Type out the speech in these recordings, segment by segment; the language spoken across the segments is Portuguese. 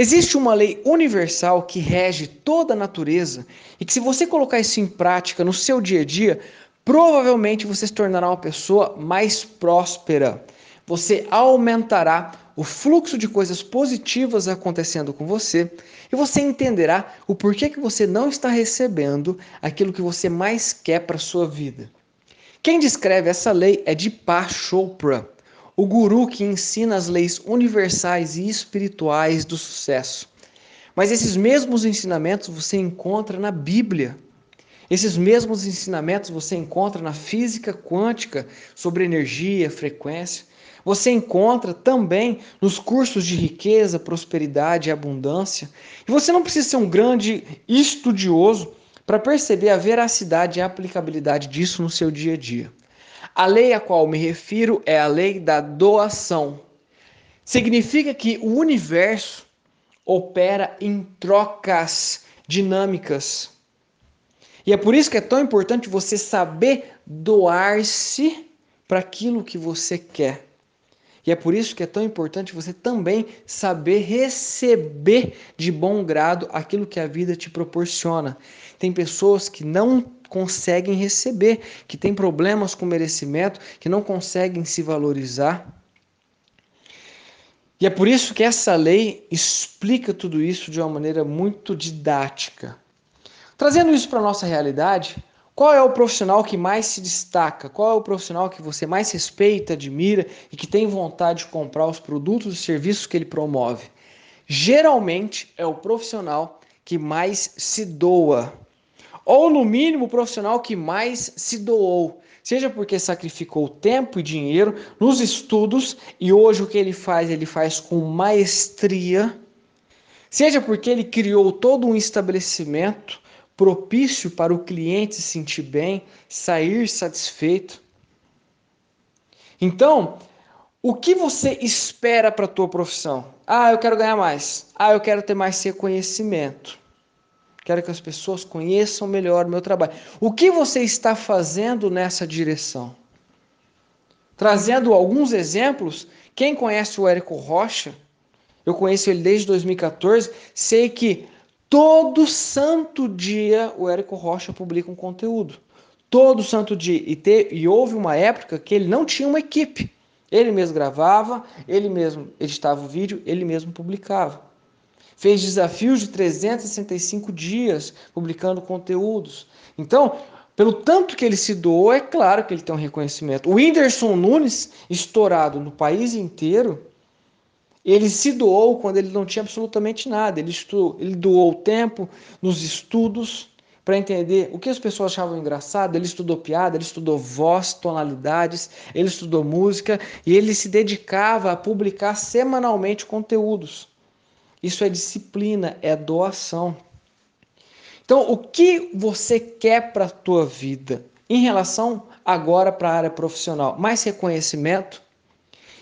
Existe uma lei universal que rege toda a natureza e que, se você colocar isso em prática no seu dia a dia, provavelmente você se tornará uma pessoa mais próspera. Você aumentará o fluxo de coisas positivas acontecendo com você e você entenderá o porquê que você não está recebendo aquilo que você mais quer para sua vida. Quem descreve essa lei é Deepak Chopra, o guru que ensina as leis universais e espirituais do sucesso. Mas esses mesmos ensinamentos você encontra na Bíblia. Esses mesmos ensinamentos você encontra na física quântica sobre energia, frequência. Você encontra também nos cursos de riqueza, prosperidade e abundância. E você não precisa ser um grande estudioso para perceber a veracidade e a aplicabilidade disso no seu dia a dia. A lei a qual me refiro é a lei da doação. Significa que o universo opera em trocas dinâmicas. E é por isso que é tão importante você saber doar-se para aquilo que você quer. E é por isso que é tão importante você também saber receber de bom grado aquilo que a vida te proporciona. Tem pessoas que não conseguem receber, que têm problemas com merecimento, que não conseguem se valorizar. E é por isso que essa lei explica tudo isso de uma maneira muito didática. Trazendo isso para a nossa realidade, qual é o profissional que mais se destaca? Qual é o profissional que você mais respeita, admira e que tem vontade de comprar os produtos e serviços que ele promove? Geralmente é o profissional que mais se doa ou no mínimo o profissional que mais se doou, seja porque sacrificou tempo e dinheiro nos estudos e hoje o que ele faz, ele faz com maestria, seja porque ele criou todo um estabelecimento propício para o cliente se sentir bem, sair satisfeito. Então, o que você espera para a tua profissão? Ah, eu quero ganhar mais. Ah, eu quero ter mais reconhecimento. Quero que as pessoas conheçam melhor o meu trabalho. O que você está fazendo nessa direção? Trazendo alguns exemplos, quem conhece o Érico Rocha, eu conheço ele desde 2014, sei que todo santo dia o Érico Rocha publica um conteúdo. Todo santo dia. E, te, e houve uma época que ele não tinha uma equipe. Ele mesmo gravava, ele mesmo editava o vídeo, ele mesmo publicava fez desafios de 365 dias publicando conteúdos. Então, pelo tanto que ele se doou, é claro que ele tem um reconhecimento. O Whindersson Nunes, estourado no país inteiro, ele se doou quando ele não tinha absolutamente nada. Ele, estudou, ele doou tempo nos estudos para entender o que as pessoas achavam engraçado. Ele estudou piada, ele estudou voz, tonalidades, ele estudou música e ele se dedicava a publicar semanalmente conteúdos. Isso é disciplina, é doação. Então, o que você quer para a tua vida em relação agora para a área profissional? Mais reconhecimento?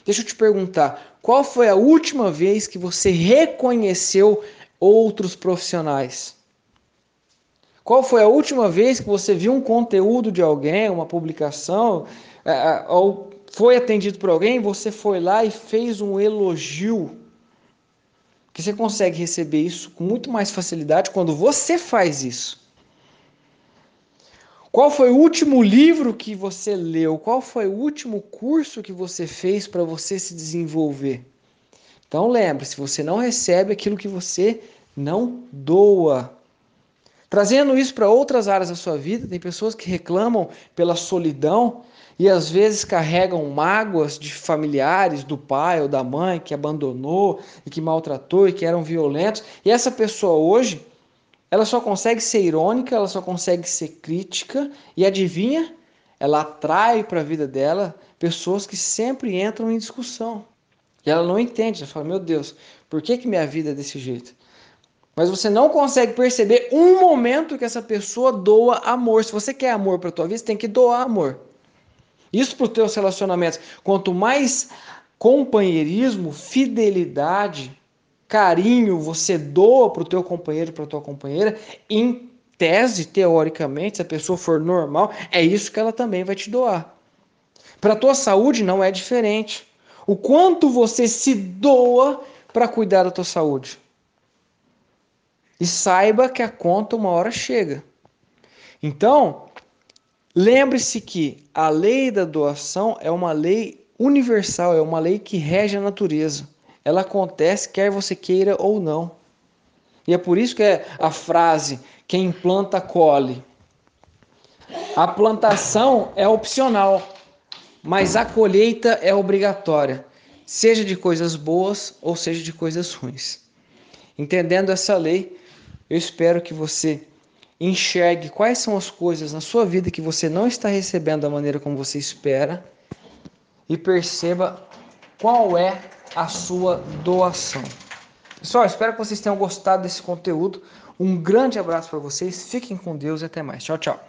Deixa eu te perguntar, qual foi a última vez que você reconheceu outros profissionais? Qual foi a última vez que você viu um conteúdo de alguém, uma publicação, é, é, ou foi atendido por alguém, você foi lá e fez um elogio? que você consegue receber isso com muito mais facilidade quando você faz isso. Qual foi o último livro que você leu? Qual foi o último curso que você fez para você se desenvolver? Então lembre, se você não recebe aquilo que você não doa. Trazendo isso para outras áreas da sua vida, tem pessoas que reclamam pela solidão, e às vezes carregam mágoas de familiares, do pai ou da mãe que abandonou e que maltratou e que eram violentos. E essa pessoa hoje, ela só consegue ser irônica, ela só consegue ser crítica e adivinha? Ela atrai para a vida dela pessoas que sempre entram em discussão. E ela não entende, ela fala: "Meu Deus, por que que minha vida é desse jeito?" Mas você não consegue perceber um momento que essa pessoa doa amor. Se você quer amor para a tua vida, você tem que doar amor. Isso para os teus relacionamentos. Quanto mais companheirismo, fidelidade, carinho você doa para o teu companheiro, para a tua companheira, em tese, teoricamente, se a pessoa for normal, é isso que ela também vai te doar. Para a tua saúde não é diferente. O quanto você se doa para cuidar da tua saúde. E saiba que a conta uma hora chega. Então, lembre-se que a lei da doação é uma lei universal, é uma lei que rege a natureza. Ela acontece quer você queira ou não. E é por isso que é a frase: quem planta, colhe. A plantação é opcional, mas a colheita é obrigatória, seja de coisas boas ou seja de coisas ruins. Entendendo essa lei, eu espero que você enxergue quais são as coisas na sua vida que você não está recebendo da maneira como você espera e perceba qual é a sua doação. Pessoal, espero que vocês tenham gostado desse conteúdo. Um grande abraço para vocês, fiquem com Deus e até mais. Tchau, tchau.